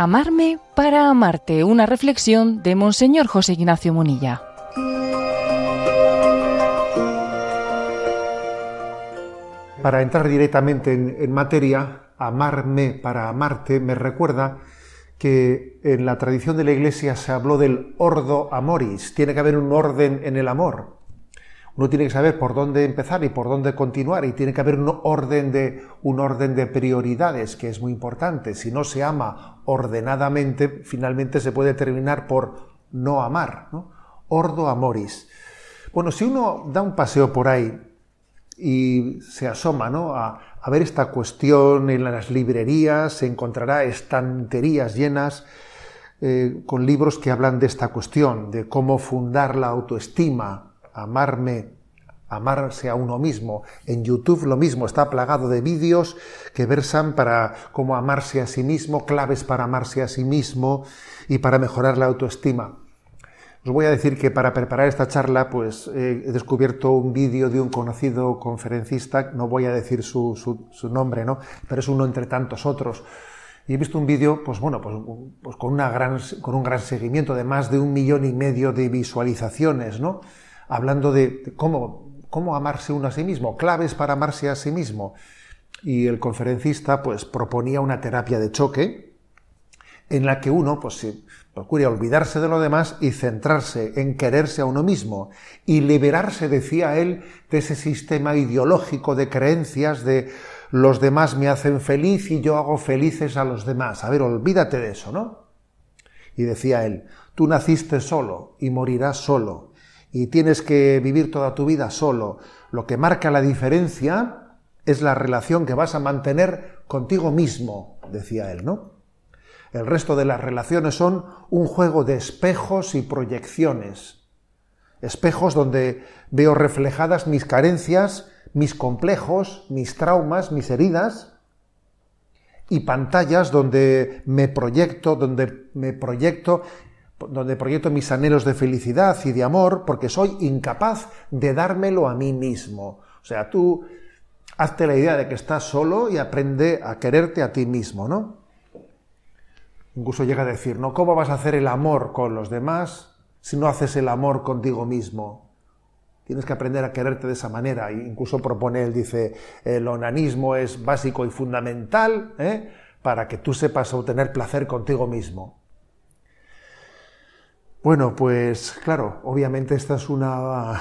Amarme para amarte, una reflexión de Monseñor José Ignacio Munilla. Para entrar directamente en, materia, amarme para amarte me recuerda que en la tradición de la Iglesia se habló del ordo amoris, tiene que haber un orden en el amor. Uno tiene que saber por dónde empezar y por dónde continuar y tiene que haber un orden de un orden de prioridades que es muy importante. Si no se ama ordenadamente, finalmente se puede terminar por no amar, Ordo amoris. Bueno, si uno da un paseo por ahí y se asoma ¿no? a, ver esta cuestión en las librerías, se encontrará estanterías llenas eh, con libros que hablan de esta cuestión, de cómo fundar la autoestima, amarme, amarse a uno mismo. En YouTube lo mismo, está plagado de vídeos que versan para cómo amarse a sí mismo, claves para amarse a sí mismo y para mejorar la autoestima. Os voy a decir que para preparar esta charla, pues he descubierto un vídeo de un conocido conferencista, no voy a decir su, nombre, ¿no? Pero es uno entre tantos otros. Y he visto un vídeo, pues bueno, pues, pues, con, una gran, con un gran seguimiento de más de un millón y medio de visualizaciones, ¿no? Hablando de cómo, cómo amarse uno a sí mismo, claves para amarse a sí mismo. Y el conferencista, pues proponía una terapia de choque en la que uno, pues procure olvidarse de lo demás y centrarse en quererse a uno mismo y liberarse, decía él, de ese sistema ideológico de creencias de los demás me hacen feliz y yo hago felices a los demás. A ver, olvídate de eso, ¿no? Y decía él, tú naciste solo y morirás solo y tienes que vivir toda tu vida solo. Lo que marca la diferencia es la relación que vas a mantener contigo mismo, decía él, ¿no? El resto de las relaciones son un juego de espejos y proyecciones. Espejos donde veo reflejadas mis carencias, mis complejos, mis traumas, mis heridas, y pantallas donde me proyecto, donde me proyecto, donde proyecto mis anhelos de felicidad y de amor, porque soy incapaz de dármelo a mí mismo. O sea, tú hazte la idea de que estás solo y aprende a quererte a ti mismo, ¿no? Incluso llega a decir, ¿no? ¿Cómo vas a hacer el amor con los demás si no haces el amor contigo mismo? Tienes que aprender a quererte de esa manera. incluso propone, él dice, el onanismo es básico y fundamental ¿eh? para que tú sepas obtener placer contigo mismo. Bueno, pues claro, obviamente esta es una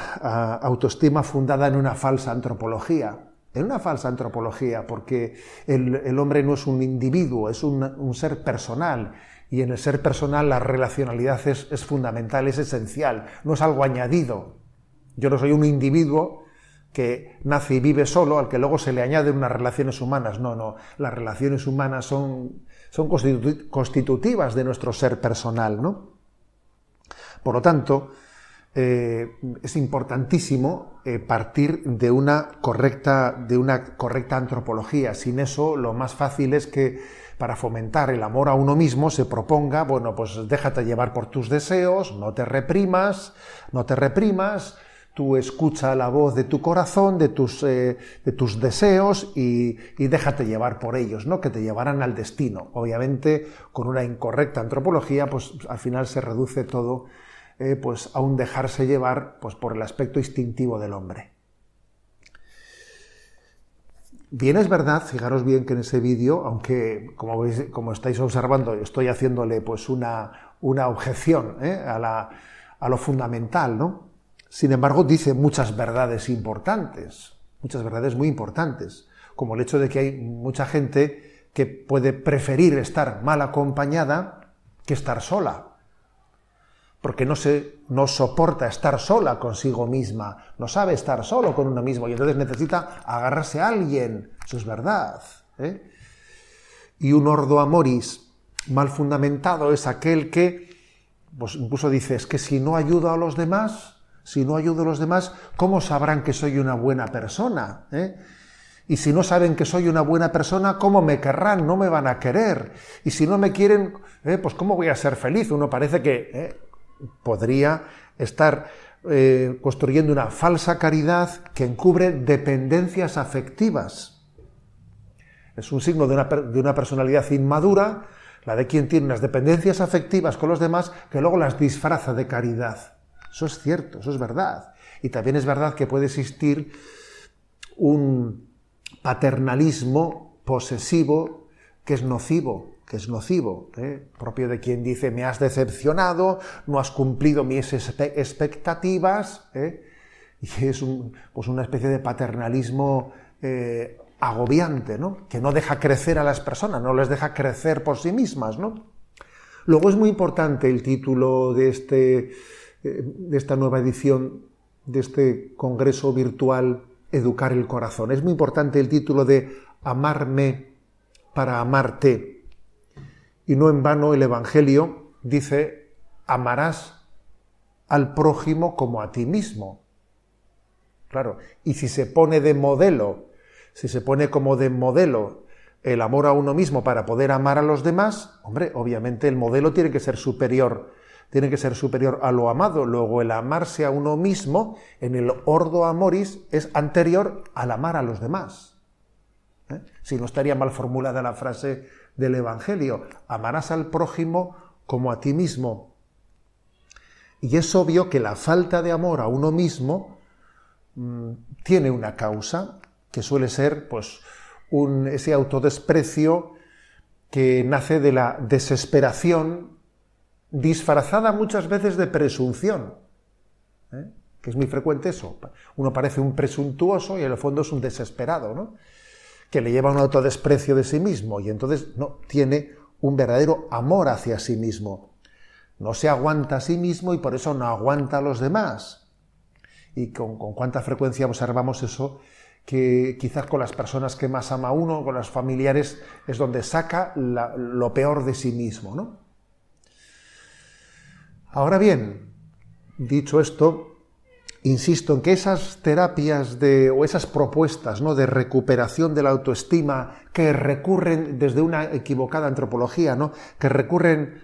autoestima fundada en una falsa antropología en una falsa antropología, porque el, hombre no es un individuo, es un, ser personal, y en el ser personal la relacionalidad es, fundamental, es esencial, no es algo añadido. Yo no soy un individuo que nace y vive solo, al que luego se le añaden unas relaciones humanas. No, no, las relaciones humanas son, son constitutivas de nuestro ser personal, ¿no? Por lo tanto, eh, es importantísimo eh, partir de una, correcta, de una correcta antropología. Sin eso, lo más fácil es que para fomentar el amor a uno mismo se proponga, bueno, pues déjate llevar por tus deseos, no te reprimas, no te reprimas, tú escucha la voz de tu corazón, de tus, eh, de tus deseos y, y, déjate llevar por ellos, ¿no? Que te llevarán al destino. Obviamente, con una incorrecta antropología, pues al final se reduce todo eh, pues aún dejarse llevar pues, por el aspecto instintivo del hombre. Bien es verdad, fijaros bien que en ese vídeo, aunque como, veis, como estáis observando, estoy haciéndole pues una, una objeción ¿eh? a, a lo fundamental, ¿no? Sin embargo, dice muchas verdades importantes, muchas verdades muy importantes, como el hecho de que hay mucha gente que puede preferir estar mal acompañada que estar sola porque no, se, no soporta estar sola consigo misma, no sabe estar solo con uno mismo y entonces necesita agarrarse a alguien, eso es verdad. ¿eh? Y un ordo amoris mal fundamentado es aquel que, pues incluso dice, es que si no ayudo a los demás, si no ayudo a los demás, ¿cómo sabrán que soy una buena persona? ¿Eh? Y si no saben que soy una buena persona, ¿cómo me querrán? No me van a querer. Y si no me quieren, ¿eh? pues ¿cómo voy a ser feliz? Uno parece que. Podría estar eh, construyendo una falsa caridad que encubre dependencias afectivas. Es un signo de una, de una personalidad inmadura, la de quien tiene unas dependencias afectivas con los demás que luego las disfraza de caridad. Eso es cierto, eso es verdad. Y también es verdad que puede existir un paternalismo posesivo que es nocivo, que es nocivo, ¿eh? propio de quien dice me has decepcionado, no has cumplido mis expectativas, ¿eh? y es pues una especie de paternalismo eh, agobiante, ¿no? que no deja crecer a las personas, no les deja crecer por sí mismas. ¿no? Luego es muy importante el título de, este, de esta nueva edición, de este congreso virtual Educar el Corazón. Es muy importante el título de Amarme para amarte y no en vano el Evangelio dice, amarás al prójimo como a ti mismo. Claro, y si se pone de modelo, si se pone como de modelo el amor a uno mismo para poder amar a los demás, hombre, obviamente el modelo tiene que ser superior, tiene que ser superior a lo amado. Luego el amarse a uno mismo en el ordo amoris es anterior al amar a los demás. ¿Eh? Si no estaría mal formulada la frase del Evangelio. Amarás al prójimo como a ti mismo. Y es obvio que la falta de amor a uno mismo mm, tiene una causa, que suele ser pues, un, ese autodesprecio que nace de la desesperación disfrazada muchas veces de presunción. ¿eh? Que es muy frecuente eso. Uno parece un presuntuoso y en el fondo es un desesperado, ¿no? Que le lleva a un autodesprecio de sí mismo y entonces no tiene un verdadero amor hacia sí mismo. No se aguanta a sí mismo y por eso no aguanta a los demás. Y con, cuánta frecuencia observamos eso, que quizás con las personas que más ama uno, con los familiares, es donde saca lo peor de sí mismo. ¿no? Ahora bien, dicho esto, insisto en que esas terapias o esas propuestas de recuperación de la autoestima que recurren desde una equivocada antropología, que recurren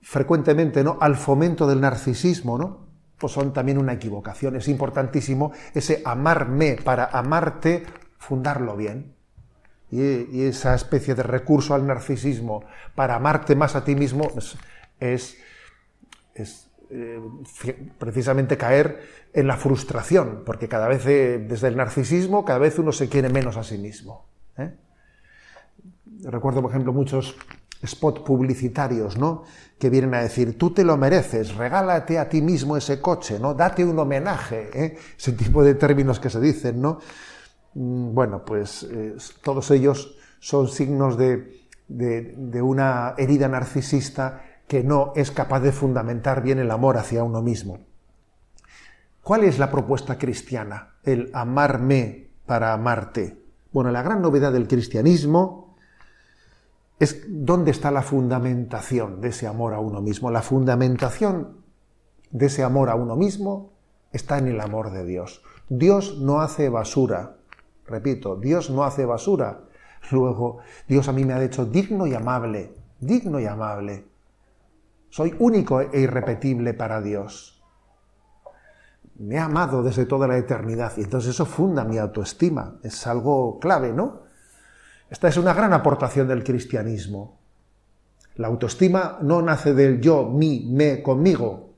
frecuentemente al fomento del narcisismo, pues son también una equivocación. Es importantísimo ese amarme para amarte, fundarlo bien. Y, esa especie de recurso al narcisismo para amarte más a ti mismo es eh, precisamente caer en la frustración, porque cada vez eh, desde el narcisismo, cada vez uno se quiere menos a sí mismo. ¿eh? Recuerdo, por ejemplo, muchos spots publicitarios, ¿no? Que vienen a decir, tú te lo mereces, regálate a ti mismo ese coche, ¿no? Date un homenaje, ese tipo de términos que se dicen, ¿no? Mm, bueno, pues todos ellos son signos de, de una herida narcisista que no es capaz de fundamentar bien el amor hacia uno mismo. ¿Cuál es la propuesta cristiana? El amarme para amarte. Bueno, la gran novedad del cristianismo es dónde está la fundamentación de ese amor a uno mismo. La fundamentación de ese amor a uno mismo está en el amor de Dios. Dios no hace basura. Repito, Dios no hace basura. Luego, Dios a mí me ha hecho digno y amable, digno y amable. Soy único e irrepetible para Dios. Me ha amado desde toda la eternidad y entonces eso funda mi autoestima. Es algo clave, ¿no? Esta es una gran aportación del cristianismo. La autoestima no nace del yo, mi, me, conmigo.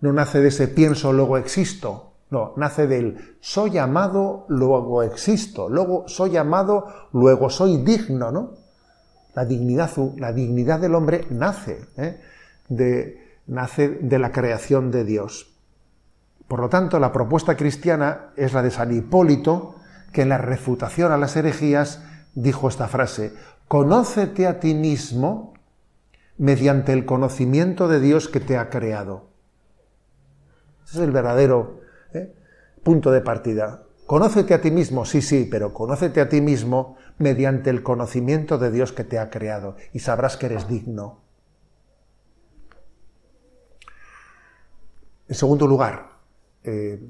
No nace de ese pienso, luego existo. No, nace del soy amado, luego existo. Luego soy amado, luego soy digno, ¿no? La dignidad, la dignidad del hombre nace, ¿eh? de, nace de la creación de Dios. Por lo tanto, la propuesta cristiana es la de San Hipólito, que en la refutación a las herejías dijo esta frase, conócete a ti mismo mediante el conocimiento de Dios que te ha creado. Ese es el verdadero ¿eh? punto de partida. Conócete a ti mismo, sí, sí, pero conócete a ti mismo mediante el conocimiento de Dios que te ha creado y sabrás que eres digno. En segundo lugar, eh,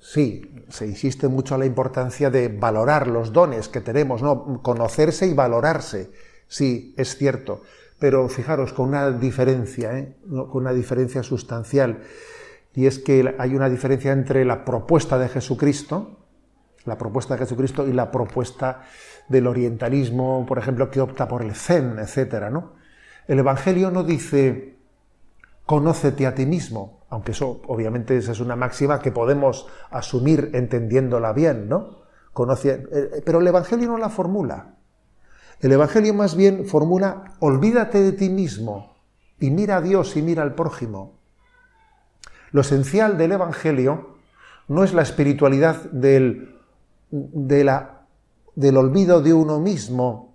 sí, se insiste mucho en la importancia de valorar los dones que tenemos, ¿no? Conocerse y valorarse. Sí, es cierto. Pero fijaros, con una diferencia, ¿eh? con una diferencia sustancial. Y es que hay una diferencia entre la propuesta de Jesucristo, la propuesta de Jesucristo y la propuesta del orientalismo, por ejemplo, que opta por el zen, etcétera, ¿no? El Evangelio no dice conócete a ti mismo, aunque eso obviamente es una máxima que podemos asumir entendiéndola bien, ¿no? Conoce, eh, pero el Evangelio no la formula. El Evangelio más bien formula olvídate de ti mismo y mira a Dios y mira al prójimo. Lo esencial del Evangelio no es la espiritualidad del, del olvido de uno mismo,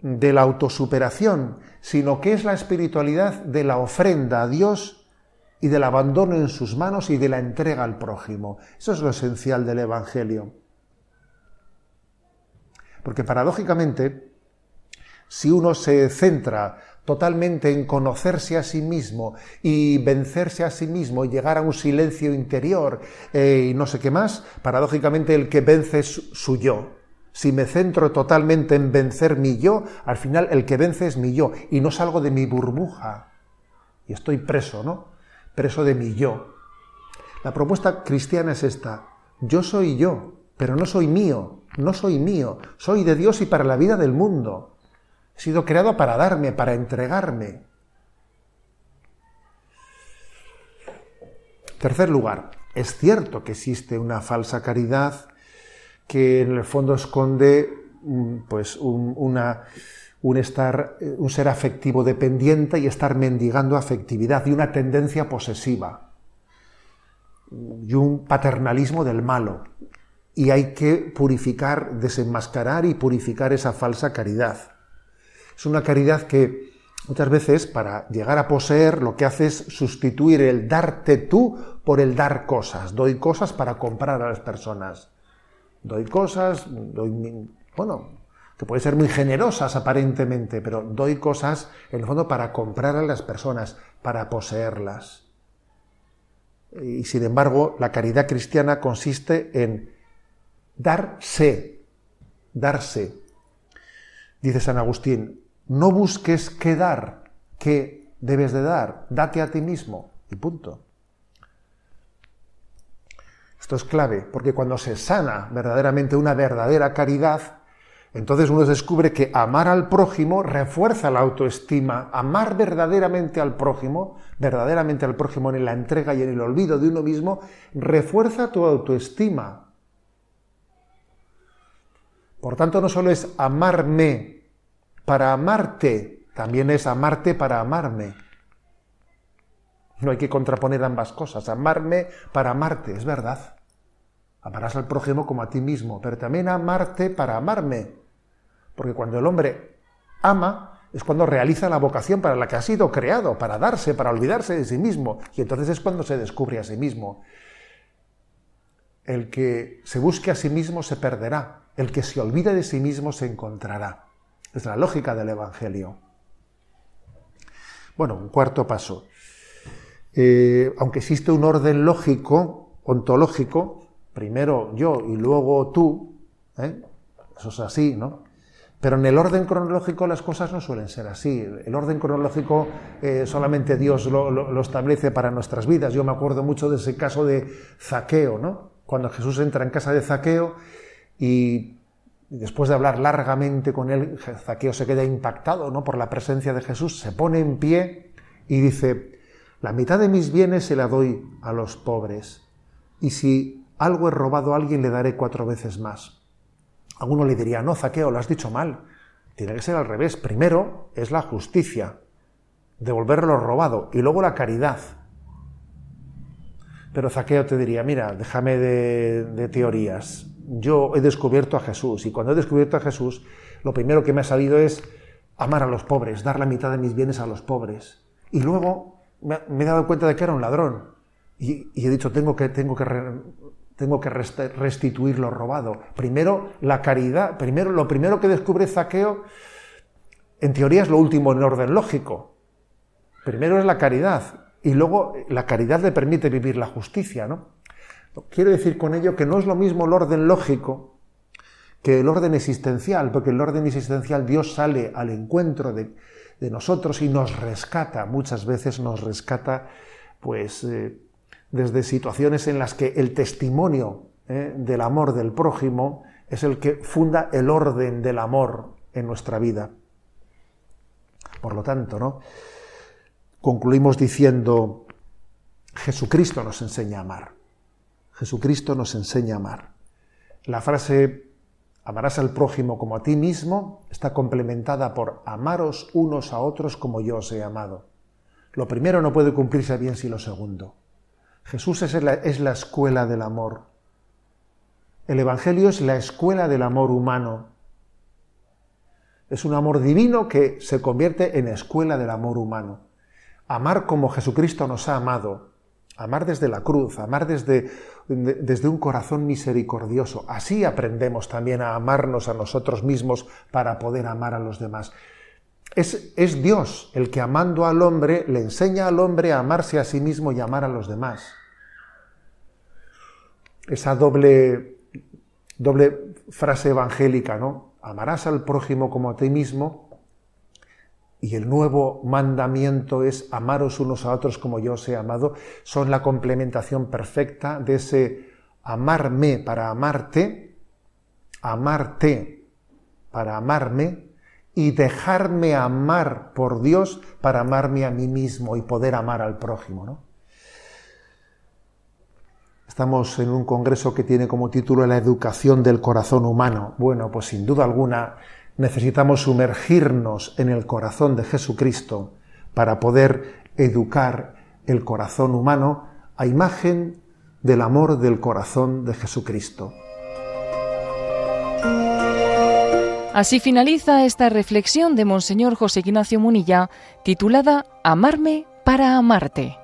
de la autosuperación, sino que es la espiritualidad de la ofrenda a Dios y del abandono en sus manos y de la entrega al prójimo. Eso es lo esencial del Evangelio. Porque paradójicamente, si uno se centra totalmente en conocerse a sí mismo y vencerse a sí mismo y llegar a un silencio interior eh, y no sé qué más, paradójicamente el que vence es su yo. Si me centro totalmente en vencer mi yo, al final el que vence es mi yo y no salgo de mi burbuja. Y estoy preso, ¿no? Preso de mi yo. La propuesta cristiana es esta. Yo soy yo, pero no soy mío, no soy mío, soy de Dios y para la vida del mundo. He sido creado para darme, para entregarme. Tercer lugar, es cierto que existe una falsa caridad que en el fondo esconde mm, pues, un, estar, un ser afectivo dependiente y estar mendigando afectividad y una tendencia posesiva y un paternalismo del malo. Y hay que purificar, desenmascarar y purificar esa falsa caridad. Es una caridad que muchas veces para llegar a poseer lo que hace es sustituir el darte tú por el dar cosas. Doy cosas para comprar a las personas. Doy cosas, doy, bueno, que pueden ser muy generosas aparentemente, pero doy cosas en el fondo para comprar a las personas, para poseerlas. Y sin embargo, la caridad cristiana consiste en darse, darse. Dice San Agustín, no busques qué dar, qué debes de dar, date a ti mismo y punto. Esto es clave, porque cuando se sana verdaderamente una verdadera caridad, entonces uno descubre que amar al prójimo refuerza la autoestima. Amar verdaderamente al prójimo, verdaderamente al prójimo en la entrega y en el olvido de uno mismo, refuerza tu autoestima. Por tanto, no solo es amarme para amarte, también es amarte para amarme. No hay que contraponer ambas cosas. Amarme para amarte, es verdad. Amarás al prójimo como a ti mismo, pero también amarte para amarme. Porque cuando el hombre ama, es cuando realiza la vocación para la que ha sido creado, para darse, para olvidarse de sí mismo. Y entonces es cuando se descubre a sí mismo. El que se busque a sí mismo se perderá. El que se olvide de sí mismo se encontrará. Es la lógica del Evangelio. Bueno, un cuarto paso. Eh, aunque existe un orden lógico, ontológico, primero yo y luego tú, ¿eh? eso es así, ¿no? Pero en el orden cronológico las cosas no suelen ser así. El orden cronológico eh, solamente Dios lo, lo, establece para nuestras vidas. Yo me acuerdo mucho de ese caso de Zaqueo, ¿no? Cuando Jesús entra en casa de Zaqueo y después de hablar largamente con él, Zaqueo se queda impactado ¿no? por la presencia de Jesús, se pone en pie y dice, la mitad de mis bienes se la doy a los pobres, y si algo he robado a alguien le daré cuatro veces más. Alguno le diría, no, Zaqueo, lo has dicho mal. Tiene que ser al revés. Primero es la justicia, devolver lo robado, y luego la caridad. Pero Zaqueo te diría, mira, déjame de teorías yo he descubierto a Jesús y cuando he descubierto a Jesús, lo primero que me ha salido es amar a los pobres, dar la mitad de mis bienes a los pobres. Y luego me, he dado cuenta de que era un ladrón y, he dicho, tengo que, tengo que, tengo que restituir lo robado. Primero, la caridad, primero, lo primero que descubre Zaqueo, en teoría es lo último en orden lógico. Primero es la caridad y luego la caridad le permite vivir la justicia, ¿no? Quiero decir con ello que no es lo mismo el orden lógico que el orden existencial, porque el orden existencial Dios sale al encuentro de, nosotros y nos rescata, muchas veces nos rescata, pues, eh, desde situaciones en las que el testimonio ¿eh? del amor del prójimo es el que funda el orden del amor en nuestra vida. Por lo tanto, ¿no? Concluimos diciendo, Jesucristo nos enseña a amar. Jesucristo nos enseña a amar. La frase amarás al prójimo como a ti mismo está complementada por amaros unos a otros como yo os he amado. Lo primero no puede cumplirse bien sin lo segundo. Jesús es la, es la escuela del amor. El Evangelio es la escuela del amor humano. Es un amor divino que se convierte en escuela del amor humano. Amar como Jesucristo nos ha amado, amar desde la cruz, amar desde, desde un corazón misericordioso. Así aprendemos también a amarnos a nosotros mismos para poder amar a los demás. Es, es, Dios el que amando al hombre le enseña al hombre a amarse a sí mismo y amar a los demás. Esa doble doble frase evangélica, ¿no? Amarás al prójimo como a ti mismo. Y el nuevo mandamiento es amaros unos a otros como yo os he amado. Son la complementación perfecta de ese amarme para amarte, amarte para amarme y dejarme amar por Dios para amarme a mí mismo y poder amar al prójimo, ¿no? Estamos en un congreso que tiene como título La educación del corazón humano. Bueno, pues sin duda alguna necesitamos sumergirnos en el corazón de Jesucristo para poder educar el corazón humano a imagen del amor del corazón de Jesucristo. Así finaliza esta reflexión de Monseñor José Ignacio Munilla titulada Amarme para amarte.